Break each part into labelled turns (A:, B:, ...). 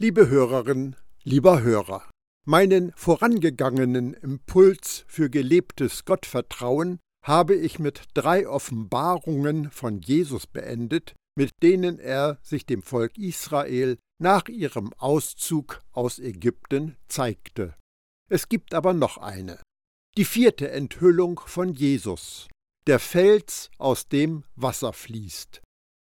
A: Liebe Hörerin, lieber Hörer, meinen vorangegangenen Impuls für gelebtes Gottvertrauen habe ich mit drei Offenbarungen von Jesus beendet, mit denen er sich dem Volk Israel nach ihrem Auszug aus Ägypten zeigte. Es gibt aber noch eine. Die vierte Enthüllung von Jesus, der Fels, aus dem Wasser fließt.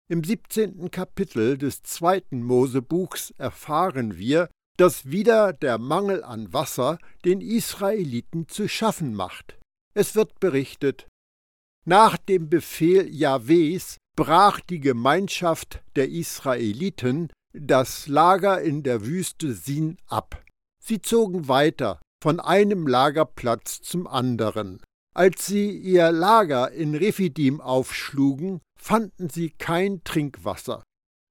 A: Im 17. Kapitel des zweiten Mosebuchs erfahren wir, dass wieder der Mangel an Wasser den Israeliten zu schaffen macht. Es wird berichtet, nach dem Befehl Jahwes brach die Gemeinschaft der Israeliten das Lager in der Wüste Sin ab. Sie zogen weiter von einem Lagerplatz zum anderen. Als sie ihr Lager in Rephidim aufschlugen, fanden sie kein Trinkwasser.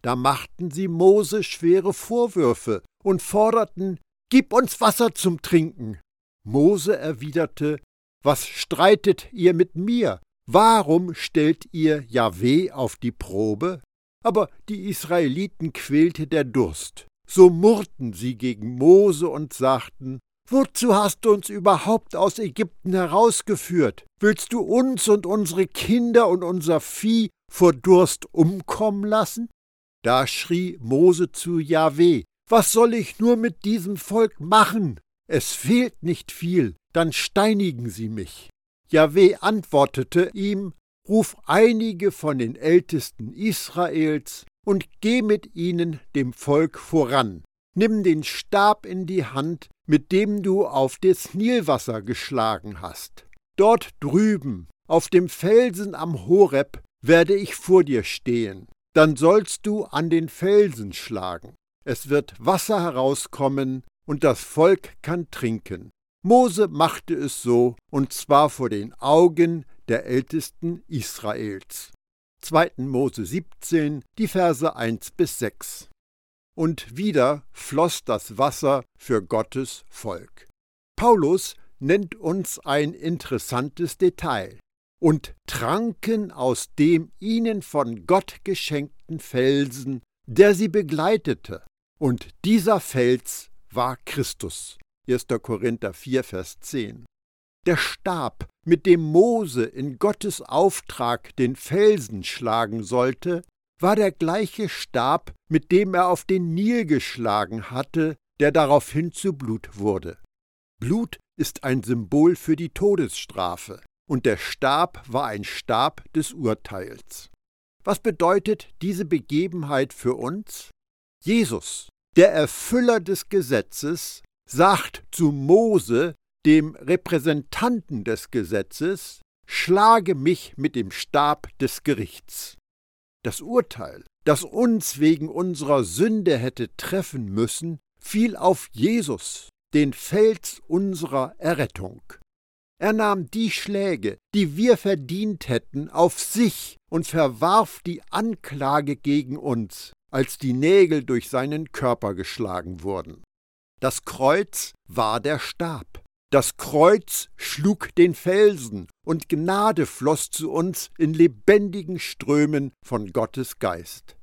A: Da machten sie Mose schwere Vorwürfe und forderten, Gib uns Wasser zum Trinken. Mose erwiderte, Was streitet ihr mit mir? Warum stellt ihr Jahweh auf die Probe? Aber die Israeliten quälte der Durst. So murrten sie gegen Mose und sagten, Wozu hast du uns überhaupt aus Ägypten herausgeführt? Willst du uns und unsere Kinder und unser Vieh vor Durst umkommen lassen? Da schrie Mose zu Jahweh: Was soll ich nur mit diesem Volk machen? Es fehlt nicht viel, dann steinigen sie mich. Jahweh antwortete ihm: Ruf einige von den Ältesten Israels und geh mit ihnen dem Volk voran. Nimm den Stab in die Hand mit dem du auf das Nilwasser geschlagen hast. Dort drüben, auf dem Felsen am Horeb, werde ich vor dir stehen. Dann sollst du an den Felsen schlagen. Es wird Wasser herauskommen, und das Volk kann trinken. Mose machte es so, und zwar vor den Augen der Ältesten Israels. 2. Mose 17, die Verse 1 bis 6 und wieder floss das Wasser für Gottes Volk. Paulus nennt uns ein interessantes Detail und tranken aus dem ihnen von Gott geschenkten Felsen, der sie begleitete, und dieser Fels war Christus. 1. Korinther 4, Vers 10. Der Stab, mit dem Mose in Gottes Auftrag den Felsen schlagen sollte, war der gleiche Stab, mit dem er auf den Nil geschlagen hatte, der daraufhin zu Blut wurde. Blut ist ein Symbol für die Todesstrafe, und der Stab war ein Stab des Urteils. Was bedeutet diese Begebenheit für uns? Jesus, der Erfüller des Gesetzes, sagt zu Mose, dem Repräsentanten des Gesetzes, Schlage mich mit dem Stab des Gerichts. Das Urteil, das uns wegen unserer Sünde hätte treffen müssen, fiel auf Jesus, den Fels unserer Errettung. Er nahm die Schläge, die wir verdient hätten, auf sich und verwarf die Anklage gegen uns, als die Nägel durch seinen Körper geschlagen wurden. Das Kreuz war der Stab. Das Kreuz schlug den Felsen, und Gnade floss zu uns in lebendigen Strömen von Gottes Geist.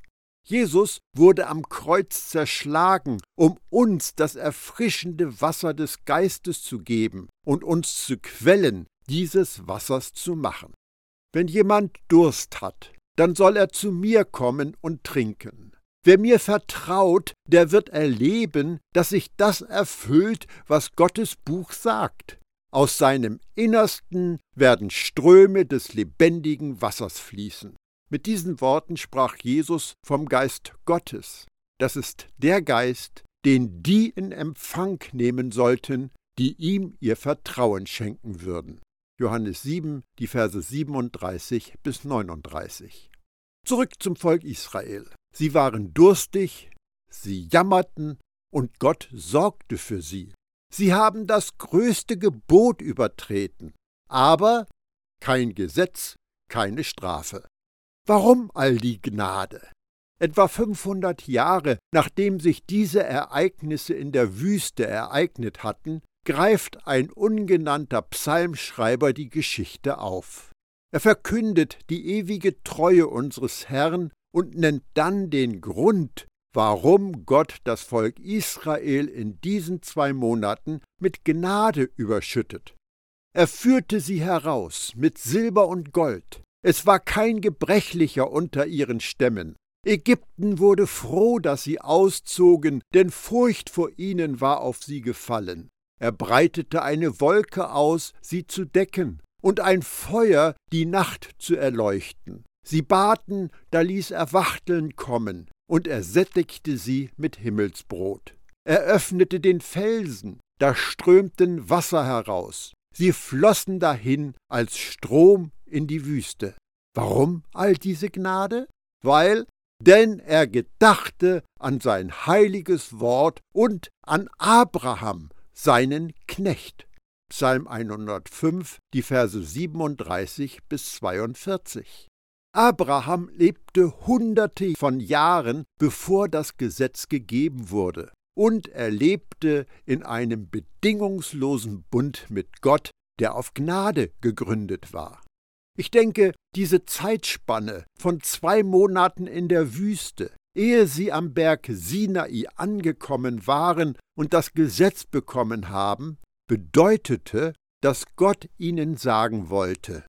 A: Jesus wurde am Kreuz zerschlagen, um uns das erfrischende Wasser des Geistes zu geben und uns zu Quellen dieses Wassers zu machen. Wenn jemand Durst hat, dann soll er zu mir kommen und trinken. Wer mir vertraut, der wird erleben, dass sich das erfüllt, was Gottes Buch sagt. Aus seinem Innersten werden Ströme des lebendigen Wassers fließen. Mit diesen Worten sprach Jesus vom Geist Gottes. Das ist der Geist, den die in Empfang nehmen sollten, die ihm ihr Vertrauen schenken würden. Johannes 7, die Verse 37 bis 39. Zurück zum Volk Israel. Sie waren durstig, sie jammerten, und Gott sorgte für sie. Sie haben das größte Gebot übertreten, aber kein Gesetz, keine Strafe. Warum all die Gnade? Etwa 500 Jahre nachdem sich diese Ereignisse in der Wüste ereignet hatten, greift ein ungenannter Psalmschreiber die Geschichte auf. Er verkündet die ewige Treue unseres Herrn und nennt dann den Grund, warum Gott das Volk Israel in diesen zwei Monaten mit Gnade überschüttet. Er führte sie heraus mit Silber und Gold. Es war kein Gebrechlicher unter ihren Stämmen. Ägypten wurde froh, dass sie auszogen, denn Furcht vor ihnen war auf sie gefallen. Er breitete eine Wolke aus, sie zu decken, und ein Feuer, die Nacht zu erleuchten. Sie baten, da ließ er Wachteln kommen, und er sättigte sie mit Himmelsbrot. Er öffnete den Felsen, da strömten Wasser heraus. Sie flossen dahin als Strom in die Wüste. Warum all diese Gnade? Weil, denn er gedachte an sein heiliges Wort und an Abraham, seinen Knecht. Psalm 105, die Verse 37 bis 42. Abraham lebte hunderte von Jahren, bevor das Gesetz gegeben wurde und er lebte in einem bedingungslosen Bund mit Gott, der auf Gnade gegründet war. Ich denke, diese Zeitspanne von zwei Monaten in der Wüste, ehe sie am Berg Sinai angekommen waren und das Gesetz bekommen haben, bedeutete, dass Gott ihnen sagen wollte,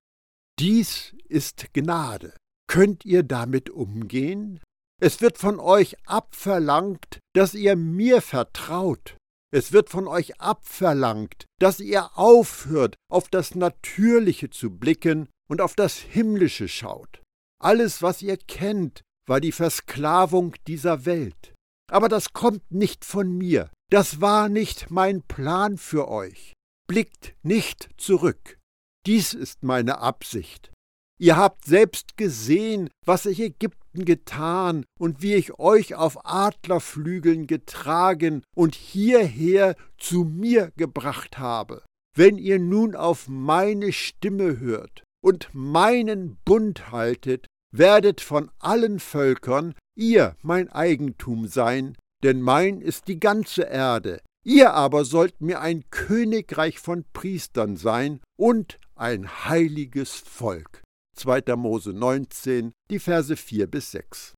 A: dies ist Gnade. Könnt ihr damit umgehen? Es wird von euch abverlangt, dass ihr mir vertraut. Es wird von euch abverlangt, dass ihr aufhört, auf das Natürliche zu blicken und auf das Himmlische schaut. Alles, was ihr kennt, war die Versklavung dieser Welt. Aber das kommt nicht von mir. Das war nicht mein Plan für euch. Blickt nicht zurück. Dies ist meine Absicht. Ihr habt selbst gesehen, was ich Ägypten getan und wie ich euch auf Adlerflügeln getragen und hierher zu mir gebracht habe. Wenn ihr nun auf meine Stimme hört und meinen Bund haltet, werdet von allen Völkern ihr mein Eigentum sein, denn mein ist die ganze Erde. Ihr aber sollt mir ein Königreich von Priestern sein und ein heiliges Volk. 2. Mose 19, die Verse 4 bis 6.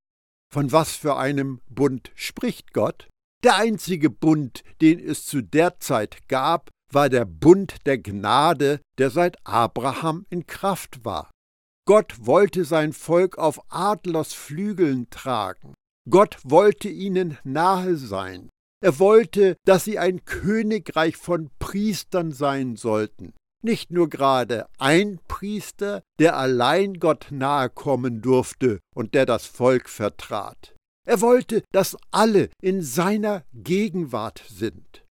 A: Von was für einem Bund spricht Gott? Der einzige Bund, den es zu der Zeit gab, war der Bund der Gnade, der seit Abraham in Kraft war. Gott wollte sein Volk auf Adlers Flügeln tragen. Gott wollte ihnen nahe sein. Er wollte, dass sie ein Königreich von Priestern sein sollten, nicht nur gerade ein Priester, der allein Gott nahe kommen durfte und der das Volk vertrat. Er wollte, dass alle in seiner Gegenwart sind.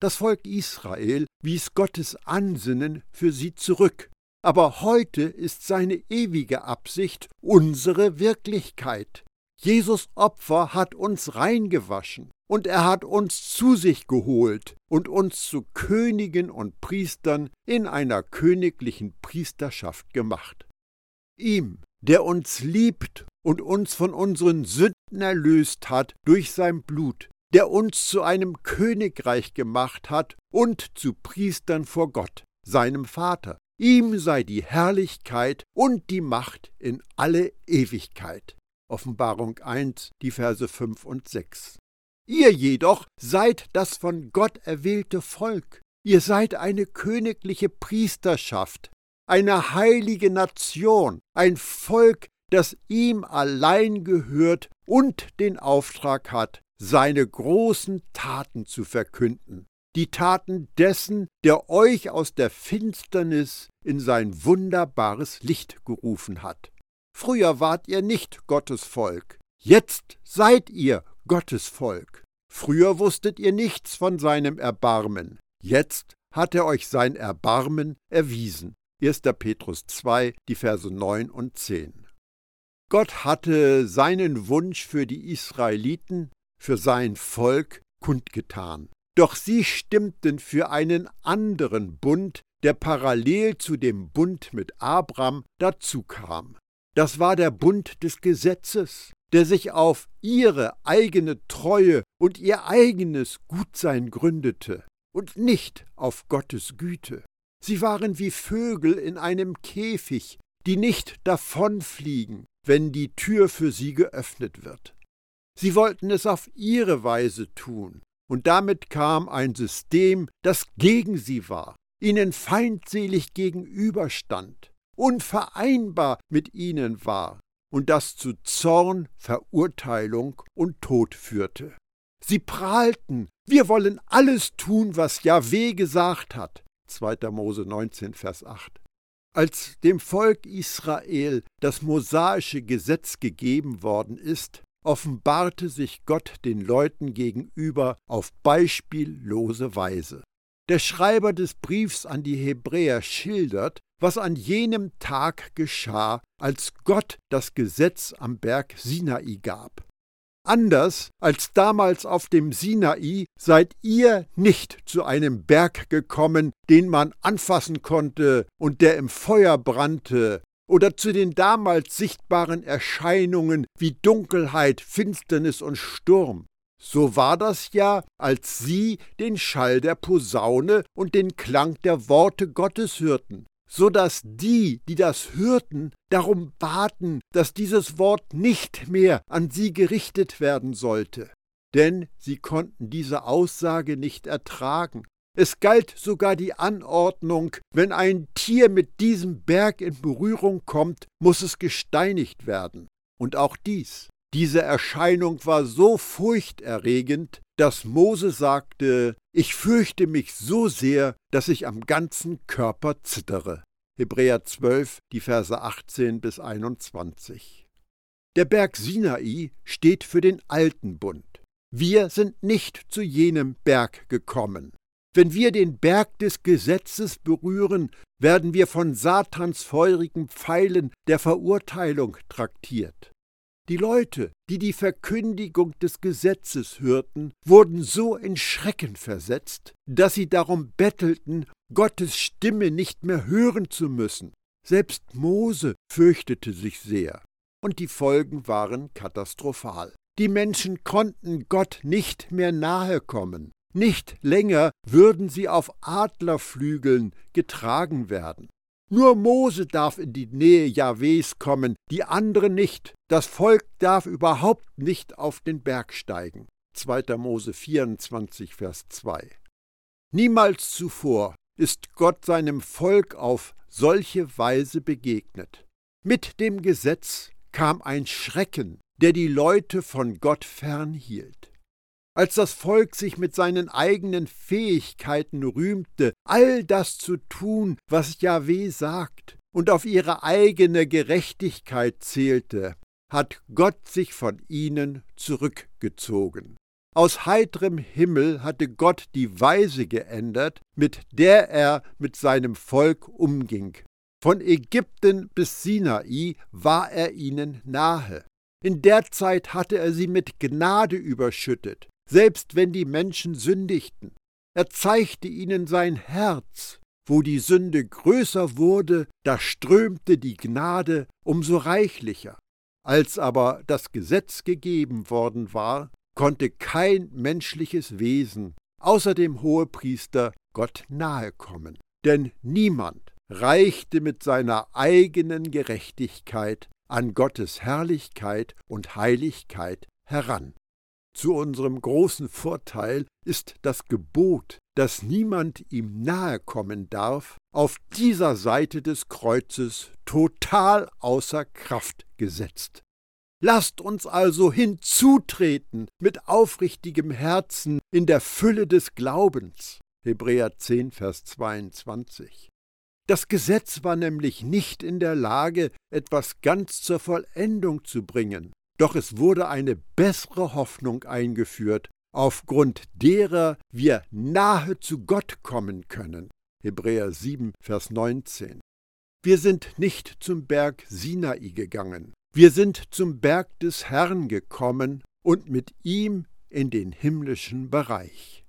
A: Das Volk Israel wies Gottes Ansinnen für sie zurück, aber heute ist seine ewige Absicht unsere Wirklichkeit. Jesus Opfer hat uns reingewaschen und er hat uns zu sich geholt und uns zu Königen und Priestern in einer königlichen Priesterschaft gemacht. Ihm, der uns liebt und uns von unseren Sünden erlöst hat durch sein Blut, der uns zu einem Königreich gemacht hat und zu Priestern vor Gott, seinem Vater. Ihm sei die Herrlichkeit und die Macht in alle Ewigkeit. Offenbarung 1, die Verse 5 und 6. Ihr jedoch seid das von Gott erwählte Volk. Ihr seid eine königliche Priesterschaft, eine heilige Nation, ein Volk, das ihm allein gehört und den Auftrag hat, seine großen Taten zu verkünden, die Taten dessen, der euch aus der Finsternis in sein wunderbares Licht gerufen hat. Früher wart ihr nicht Gottes Volk, jetzt seid ihr Gottes Volk. Früher wusstet ihr nichts von seinem Erbarmen, jetzt hat er euch sein Erbarmen erwiesen. 1. Petrus 2, die Verse 9 und 10. Gott hatte seinen Wunsch für die Israeliten, für sein Volk kundgetan. Doch sie stimmten für einen anderen Bund, der parallel zu dem Bund mit Abraham dazukam. Das war der Bund des Gesetzes, der sich auf ihre eigene Treue und ihr eigenes Gutsein gründete und nicht auf Gottes Güte. Sie waren wie Vögel in einem Käfig, die nicht davonfliegen, wenn die Tür für sie geöffnet wird. Sie wollten es auf ihre Weise tun, und damit kam ein System, das gegen sie war, ihnen feindselig gegenüberstand, unvereinbar mit ihnen war und das zu Zorn, Verurteilung und Tod führte. Sie prahlten, wir wollen alles tun, was Jahweh gesagt hat. 2. Mose 19, Vers 8. Als dem Volk Israel das mosaische Gesetz gegeben worden ist, offenbarte sich Gott den Leuten gegenüber auf beispiellose Weise. Der Schreiber des Briefs an die Hebräer schildert, was an jenem Tag geschah, als Gott das Gesetz am Berg Sinai gab. Anders als damals auf dem Sinai seid ihr nicht zu einem Berg gekommen, den man anfassen konnte und der im Feuer brannte, oder zu den damals sichtbaren Erscheinungen wie Dunkelheit, Finsternis und Sturm. So war das ja, als sie den Schall der Posaune und den Klang der Worte Gottes hörten so dass die, die das hörten, darum baten, dass dieses Wort nicht mehr an sie gerichtet werden sollte. Denn sie konnten diese Aussage nicht ertragen. Es galt sogar die Anordnung, wenn ein Tier mit diesem Berg in Berührung kommt, muss es gesteinigt werden. Und auch dies. Diese Erscheinung war so furchterregend, dass Mose sagte, ich fürchte mich so sehr, dass ich am ganzen Körper zittere. Hebräer 12, die Verse 18 bis 21. Der Berg Sinai steht für den alten Bund. Wir sind nicht zu jenem Berg gekommen. Wenn wir den Berg des Gesetzes berühren, werden wir von Satans feurigen Pfeilen der Verurteilung traktiert. Die Leute, die die Verkündigung des Gesetzes hörten, wurden so in Schrecken versetzt, dass sie darum bettelten, Gottes Stimme nicht mehr hören zu müssen. Selbst Mose fürchtete sich sehr, und die Folgen waren katastrophal. Die Menschen konnten Gott nicht mehr nahe kommen. Nicht länger würden sie auf Adlerflügeln getragen werden. Nur Mose darf in die Nähe Jahwes kommen, die anderen nicht. Das Volk darf überhaupt nicht auf den Berg steigen. 2. Mose 24, Vers 2. Niemals zuvor ist Gott seinem Volk auf solche Weise begegnet. Mit dem Gesetz kam ein Schrecken, der die Leute von Gott fernhielt als das Volk sich mit seinen eigenen Fähigkeiten rühmte, all das zu tun, was Jahweh sagt, und auf ihre eigene Gerechtigkeit zählte, hat Gott sich von ihnen zurückgezogen. Aus heiterem Himmel hatte Gott die Weise geändert, mit der er mit seinem Volk umging. Von Ägypten bis Sinai war er ihnen nahe. In der Zeit hatte er sie mit Gnade überschüttet, selbst wenn die Menschen sündigten. Er zeigte ihnen sein Herz. Wo die Sünde größer wurde, da strömte die Gnade umso reichlicher. Als aber das Gesetz gegeben worden war, konnte kein menschliches Wesen außer dem Hohepriester Gott nahe kommen. Denn niemand reichte mit seiner eigenen Gerechtigkeit an Gottes Herrlichkeit und Heiligkeit heran. Zu unserem großen Vorteil ist das Gebot, dass niemand ihm nahe kommen darf, auf dieser Seite des Kreuzes total außer Kraft gesetzt. Lasst uns also hinzutreten mit aufrichtigem Herzen in der Fülle des Glaubens. Hebräer 10, Vers 22. Das Gesetz war nämlich nicht in der Lage, etwas ganz zur Vollendung zu bringen. Doch es wurde eine bessere Hoffnung eingeführt, aufgrund derer wir nahe zu Gott kommen können. Hebräer 7, Vers 19. Wir sind nicht zum Berg Sinai gegangen, wir sind zum Berg des Herrn gekommen und mit ihm in den himmlischen Bereich.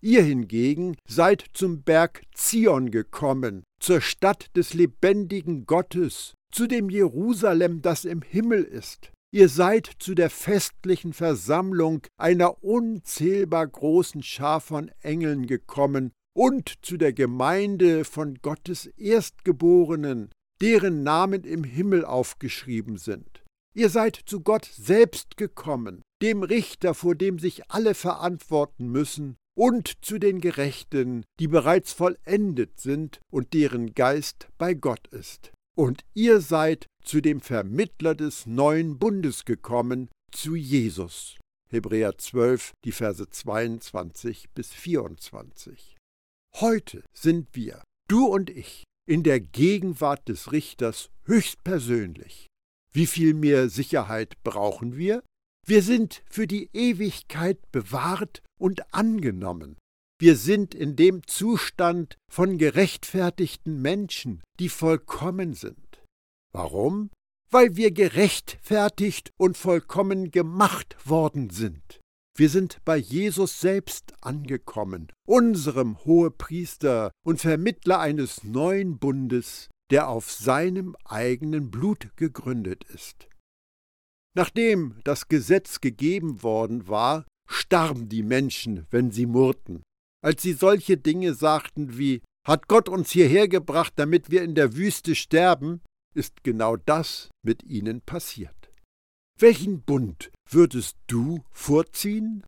A: Ihr hingegen seid zum Berg Zion gekommen, zur Stadt des lebendigen Gottes, zu dem Jerusalem, das im Himmel ist, Ihr seid zu der festlichen Versammlung einer unzählbar großen Schar von Engeln gekommen und zu der Gemeinde von Gottes Erstgeborenen, deren Namen im Himmel aufgeschrieben sind. Ihr seid zu Gott selbst gekommen, dem Richter, vor dem sich alle verantworten müssen, und zu den Gerechten, die bereits vollendet sind und deren Geist bei Gott ist. Und ihr seid zu dem Vermittler des neuen Bundes gekommen, zu Jesus. Hebräer 12, die Verse 22 bis 24. Heute sind wir, du und ich, in der Gegenwart des Richters höchstpersönlich. Wie viel mehr Sicherheit brauchen wir? Wir sind für die Ewigkeit bewahrt und angenommen. Wir sind in dem Zustand von gerechtfertigten Menschen, die vollkommen sind. Warum? Weil wir gerechtfertigt und vollkommen gemacht worden sind. Wir sind bei Jesus selbst angekommen, unserem Hohepriester und Vermittler eines neuen Bundes, der auf seinem eigenen Blut gegründet ist. Nachdem das Gesetz gegeben worden war, starben die Menschen, wenn sie murrten. Als sie solche Dinge sagten wie Hat Gott uns hierher gebracht, damit wir in der Wüste sterben, ist genau das mit ihnen passiert. Welchen Bund würdest du vorziehen?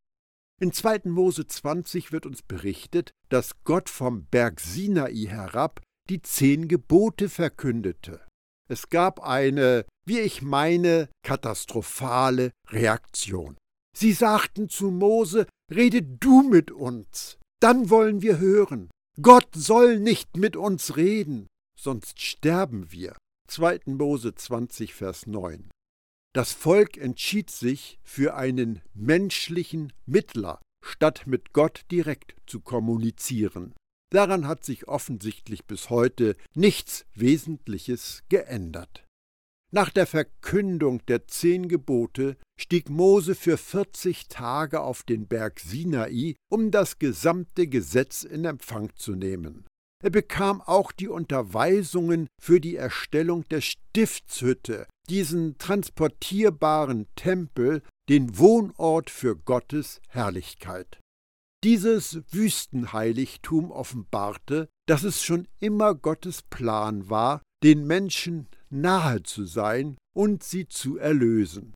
A: In 2. Mose 20 wird uns berichtet, dass Gott vom Berg Sinai herab die zehn Gebote verkündete. Es gab eine, wie ich meine, katastrophale Reaktion. Sie sagten zu Mose, Rede du mit uns, dann wollen wir hören. Gott soll nicht mit uns reden, sonst sterben wir. 2. Mose 20, Vers 9. Das Volk entschied sich für einen menschlichen Mittler, statt mit Gott direkt zu kommunizieren. Daran hat sich offensichtlich bis heute nichts Wesentliches geändert. Nach der Verkündung der zehn Gebote stieg Mose für 40 Tage auf den Berg Sinai, um das gesamte Gesetz in Empfang zu nehmen. Er bekam auch die Unterweisungen für die Erstellung der Stiftshütte, diesen transportierbaren Tempel, den Wohnort für Gottes Herrlichkeit. Dieses Wüstenheiligtum offenbarte, dass es schon immer Gottes Plan war, den Menschen nahe zu sein und sie zu erlösen.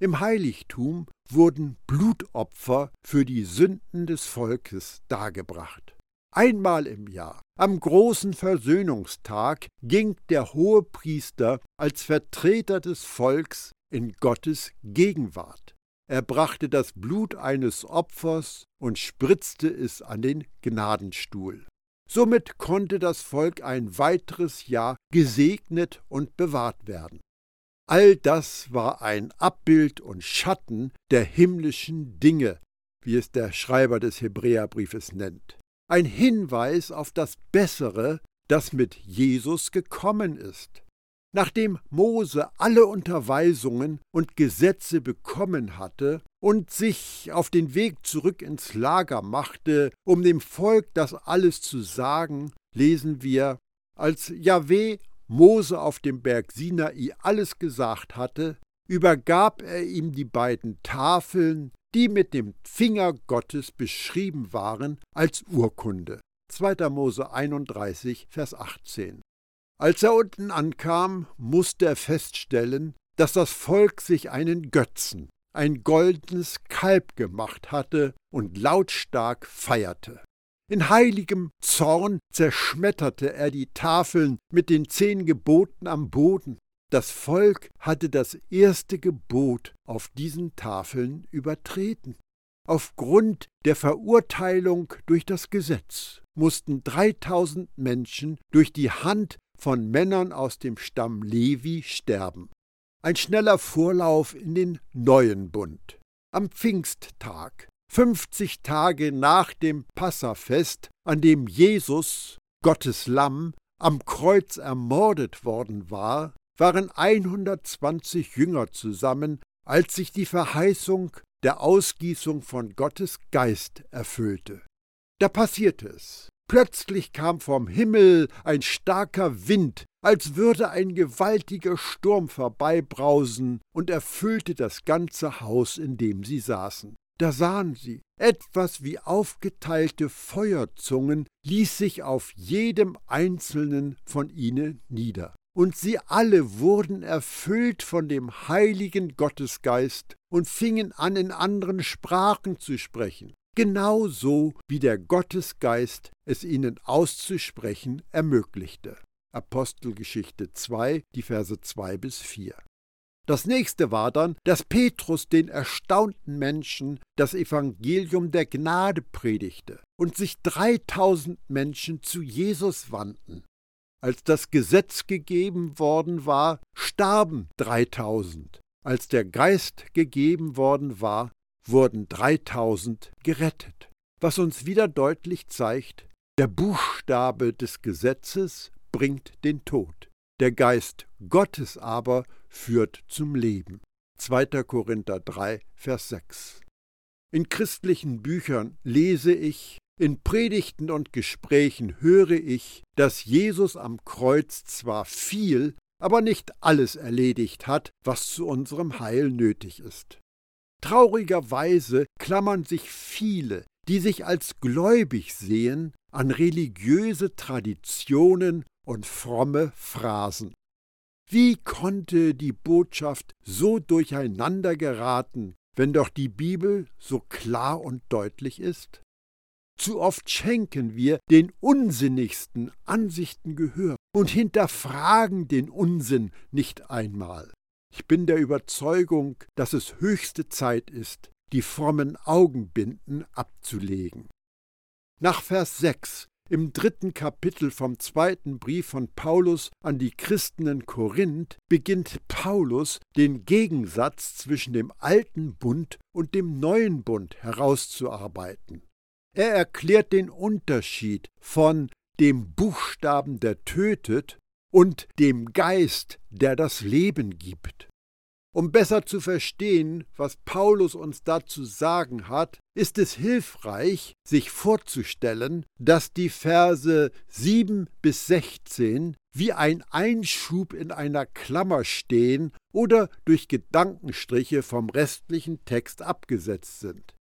A: Im Heiligtum wurden Blutopfer für die Sünden des Volkes dargebracht. Einmal im Jahr, am großen Versöhnungstag, ging der Hohepriester als Vertreter des Volks in Gottes Gegenwart. Er brachte das Blut eines Opfers und spritzte es an den Gnadenstuhl. Somit konnte das Volk ein weiteres Jahr gesegnet und bewahrt werden. All das war ein Abbild und Schatten der himmlischen Dinge, wie es der Schreiber des Hebräerbriefes nennt. Ein Hinweis auf das Bessere, das mit Jesus gekommen ist. Nachdem Mose alle Unterweisungen und Gesetze bekommen hatte und sich auf den Weg zurück ins Lager machte, um dem Volk das alles zu sagen, lesen wir, als Jahweh Mose auf dem Berg Sinai alles gesagt hatte, übergab er ihm die beiden Tafeln, die mit dem Finger Gottes beschrieben waren, als Urkunde. 2. Mose 31, Vers 18. Als er unten ankam, musste er feststellen, dass das Volk sich einen Götzen, ein goldenes Kalb gemacht hatte und lautstark feierte. In heiligem Zorn zerschmetterte er die Tafeln mit den zehn Geboten am Boden. Das Volk hatte das erste Gebot auf diesen Tafeln übertreten. Aufgrund der Verurteilung durch das Gesetz mussten 3000 Menschen durch die Hand von Männern aus dem Stamm Levi sterben. Ein schneller Vorlauf in den neuen Bund. Am Pfingsttag, 50 Tage nach dem Passafest, an dem Jesus, Gottes Lamm, am Kreuz ermordet worden war, waren 120 Jünger zusammen, als sich die Verheißung der Ausgießung von Gottes Geist erfüllte. Da passierte es. Plötzlich kam vom Himmel ein starker Wind, als würde ein gewaltiger Sturm vorbeibrausen und erfüllte das ganze Haus, in dem sie saßen. Da sahen sie, etwas wie aufgeteilte Feuerzungen ließ sich auf jedem einzelnen von ihnen nieder. und sie alle wurden erfüllt von dem heiligen Gottesgeist und fingen an, in anderen Sprachen zu sprechen, genauso wie der Gottesgeist es ihnen auszusprechen ermöglichte. Apostelgeschichte 2, die Verse 2 bis 4. Das nächste war dann, dass Petrus den erstaunten Menschen das Evangelium der Gnade predigte und sich 3000 Menschen zu Jesus wandten. Als das Gesetz gegeben worden war, starben 3000. Als der Geist gegeben worden war, wurden 3000 gerettet. Was uns wieder deutlich zeigt, der Buchstabe des Gesetzes bringt den Tod. Der Geist Gottes aber führt zum Leben. 2. Korinther 3, Vers 6. In christlichen Büchern lese ich, in Predigten und Gesprächen höre ich, dass Jesus am Kreuz zwar viel, aber nicht alles erledigt hat, was zu unserem Heil nötig ist. Traurigerweise klammern sich viele, die sich als gläubig sehen, an religiöse Traditionen und fromme Phrasen. Wie konnte die Botschaft so durcheinander geraten, wenn doch die Bibel so klar und deutlich ist? Zu oft schenken wir den unsinnigsten Ansichten Gehör und hinterfragen den Unsinn nicht einmal. Ich bin der Überzeugung, dass es höchste Zeit ist, die frommen Augenbinden abzulegen. Nach Vers 6 im dritten Kapitel vom zweiten Brief von Paulus an die Christen in Korinth beginnt Paulus den Gegensatz zwischen dem alten Bund und dem neuen Bund herauszuarbeiten. Er erklärt den Unterschied von dem Buchstaben, der tötet, und dem Geist, der das Leben gibt. Um besser zu verstehen, was Paulus uns dazu sagen hat, ist es hilfreich, sich vorzustellen, dass die Verse 7 bis 16 wie ein Einschub in einer Klammer stehen oder durch Gedankenstriche vom restlichen Text abgesetzt sind.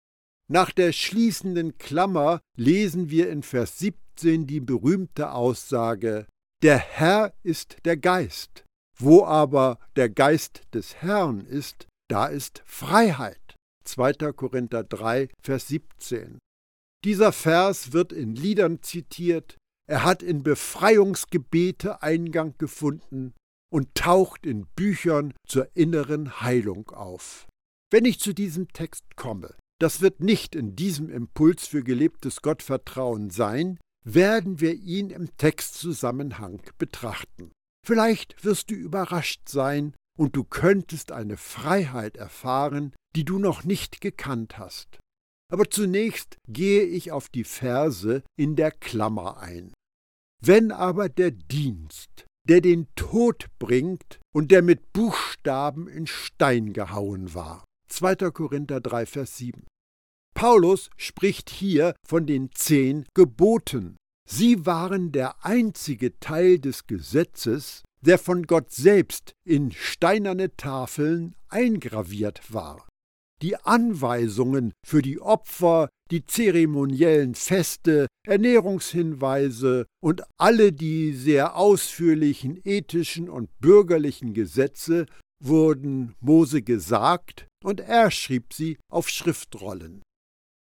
A: Nach der schließenden Klammer lesen wir in Vers 17 die berühmte Aussage Der Herr ist der Geist. Wo aber der Geist des Herrn ist, da ist Freiheit. 2. Korinther 3, Vers 17. Dieser Vers wird in Liedern zitiert, er hat in Befreiungsgebete Eingang gefunden und taucht in Büchern zur inneren Heilung auf. Wenn ich zu diesem Text komme, das wird nicht in diesem Impuls für gelebtes Gottvertrauen sein, werden wir ihn im Textzusammenhang betrachten. Vielleicht wirst du überrascht sein und du könntest eine Freiheit erfahren, die du noch nicht gekannt hast. Aber zunächst gehe ich auf die Verse in der Klammer ein. Wenn aber der Dienst, der den Tod bringt und der mit Buchstaben in Stein gehauen war. 2. Korinther 3, Vers 7. Paulus spricht hier von den zehn Geboten, Sie waren der einzige Teil des Gesetzes, der von Gott selbst in steinerne Tafeln eingraviert war. Die Anweisungen für die Opfer, die zeremoniellen Feste, Ernährungshinweise und alle die sehr ausführlichen ethischen und bürgerlichen Gesetze wurden Mose gesagt und er schrieb sie auf Schriftrollen.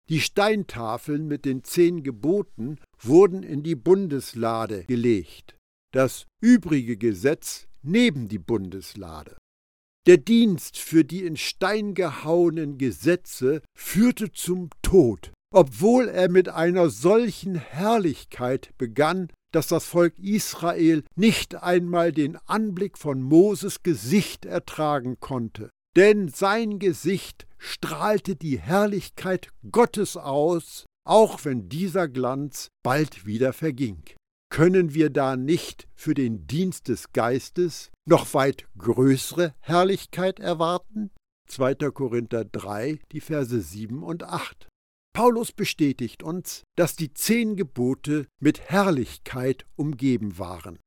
A: Die Steintafeln mit den zehn Geboten wurden in die Bundeslade gelegt, das übrige Gesetz neben die Bundeslade. Der Dienst für die in Stein gehauenen Gesetze führte zum Tod, obwohl er mit einer solchen Herrlichkeit begann, dass das Volk Israel nicht einmal den Anblick von Moses Gesicht ertragen konnte denn sein Gesicht strahlte die Herrlichkeit Gottes aus, auch wenn dieser Glanz bald wieder verging. Können wir da nicht für den Dienst des Geistes noch weit größere Herrlichkeit erwarten? 2. Korinther 3, die Verse 7 und 8. Paulus bestätigt uns, dass die zehn Gebote mit Herrlichkeit umgeben waren.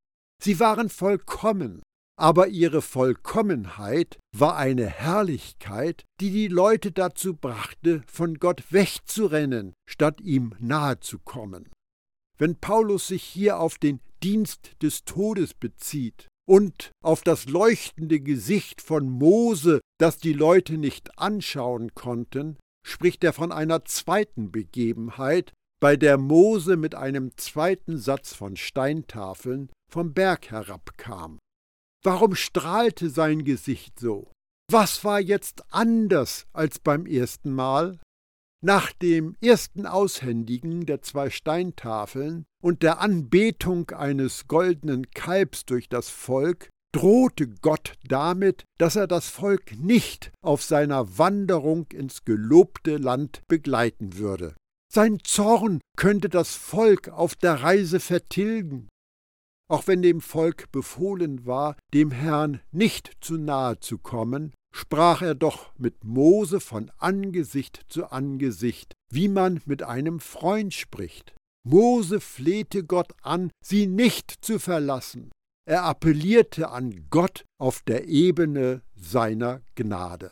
A: Sie waren vollkommen, aber ihre Vollkommenheit war eine Herrlichkeit, die die Leute dazu brachte, von Gott wegzurennen, statt ihm nahe zu kommen. Wenn Paulus sich hier auf den Dienst des Todes bezieht und auf das leuchtende Gesicht von Mose, das die Leute nicht anschauen konnten, spricht er von einer zweiten Begebenheit, bei der Mose mit einem zweiten Satz von Steintafeln vom Berg herabkam. Warum strahlte sein Gesicht so? Was war jetzt anders als beim ersten Mal? Nach dem ersten Aushändigen der zwei Steintafeln und der Anbetung eines goldenen Kalbs durch das Volk drohte Gott damit, dass er das Volk nicht auf seiner Wanderung ins gelobte Land begleiten würde. Sein Zorn könnte das Volk auf der Reise vertilgen. Auch wenn dem Volk befohlen war, dem Herrn nicht zu nahe zu kommen, sprach er doch mit Mose von Angesicht zu Angesicht, wie man mit einem Freund spricht. Mose flehte Gott an, sie nicht zu verlassen. Er appellierte an Gott auf der Ebene seiner Gnade.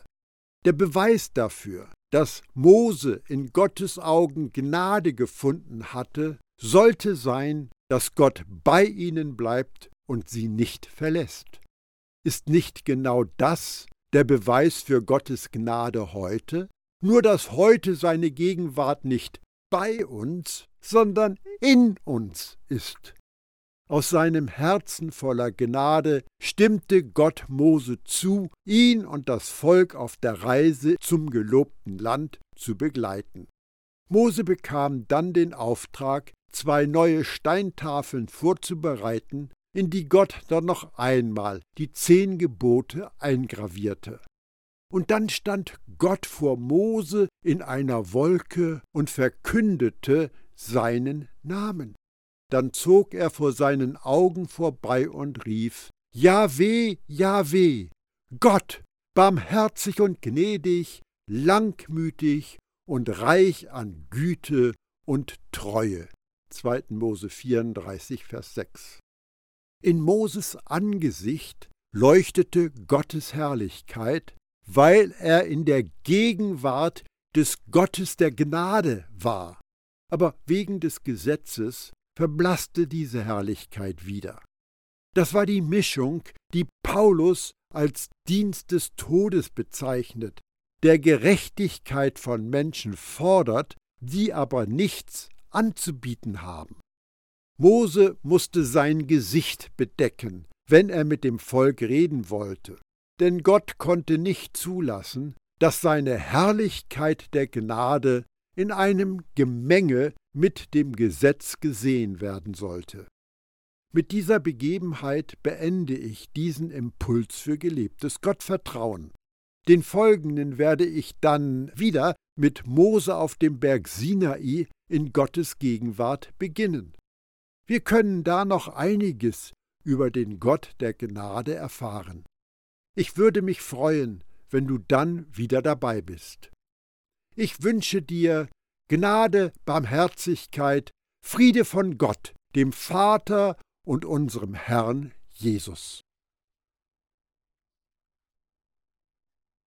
A: Der Beweis dafür, dass Mose in Gottes Augen Gnade gefunden hatte, sollte sein, dass Gott bei ihnen bleibt und sie nicht verlässt. Ist nicht genau das der Beweis für Gottes Gnade heute? Nur dass heute seine Gegenwart nicht bei uns, sondern in uns ist. Aus seinem Herzen voller Gnade stimmte Gott Mose zu, ihn und das Volk auf der Reise zum gelobten Land zu begleiten. Mose bekam dann den Auftrag, zwei neue Steintafeln vorzubereiten, in die Gott dann noch einmal die zehn Gebote eingravierte. Und dann stand Gott vor Mose in einer Wolke und verkündete seinen Namen. Dann zog er vor seinen Augen vorbei und rief, Jahweh, Jahweh, Gott, barmherzig und gnädig, langmütig und reich an Güte und Treue. 2. Mose 34, Vers 6. In Moses Angesicht leuchtete Gottes Herrlichkeit, weil er in der Gegenwart des Gottes der Gnade war. Aber wegen des Gesetzes verblasste diese Herrlichkeit wieder. Das war die Mischung, die Paulus als Dienst des Todes bezeichnet, der Gerechtigkeit von Menschen fordert, die aber nichts anzubieten haben. Mose musste sein Gesicht bedecken, wenn er mit dem Volk reden wollte, denn Gott konnte nicht zulassen, dass seine Herrlichkeit der Gnade in einem Gemenge mit dem Gesetz gesehen werden sollte. Mit dieser Begebenheit beende ich diesen Impuls für gelebtes Gottvertrauen. Den folgenden werde ich dann wieder mit Mose auf dem Berg Sinai in Gottes Gegenwart beginnen. Wir können da noch einiges über den Gott der Gnade erfahren. Ich würde mich freuen, wenn du dann wieder dabei bist. Ich wünsche dir Gnade, Barmherzigkeit, Friede von Gott, dem Vater und unserem Herrn Jesus.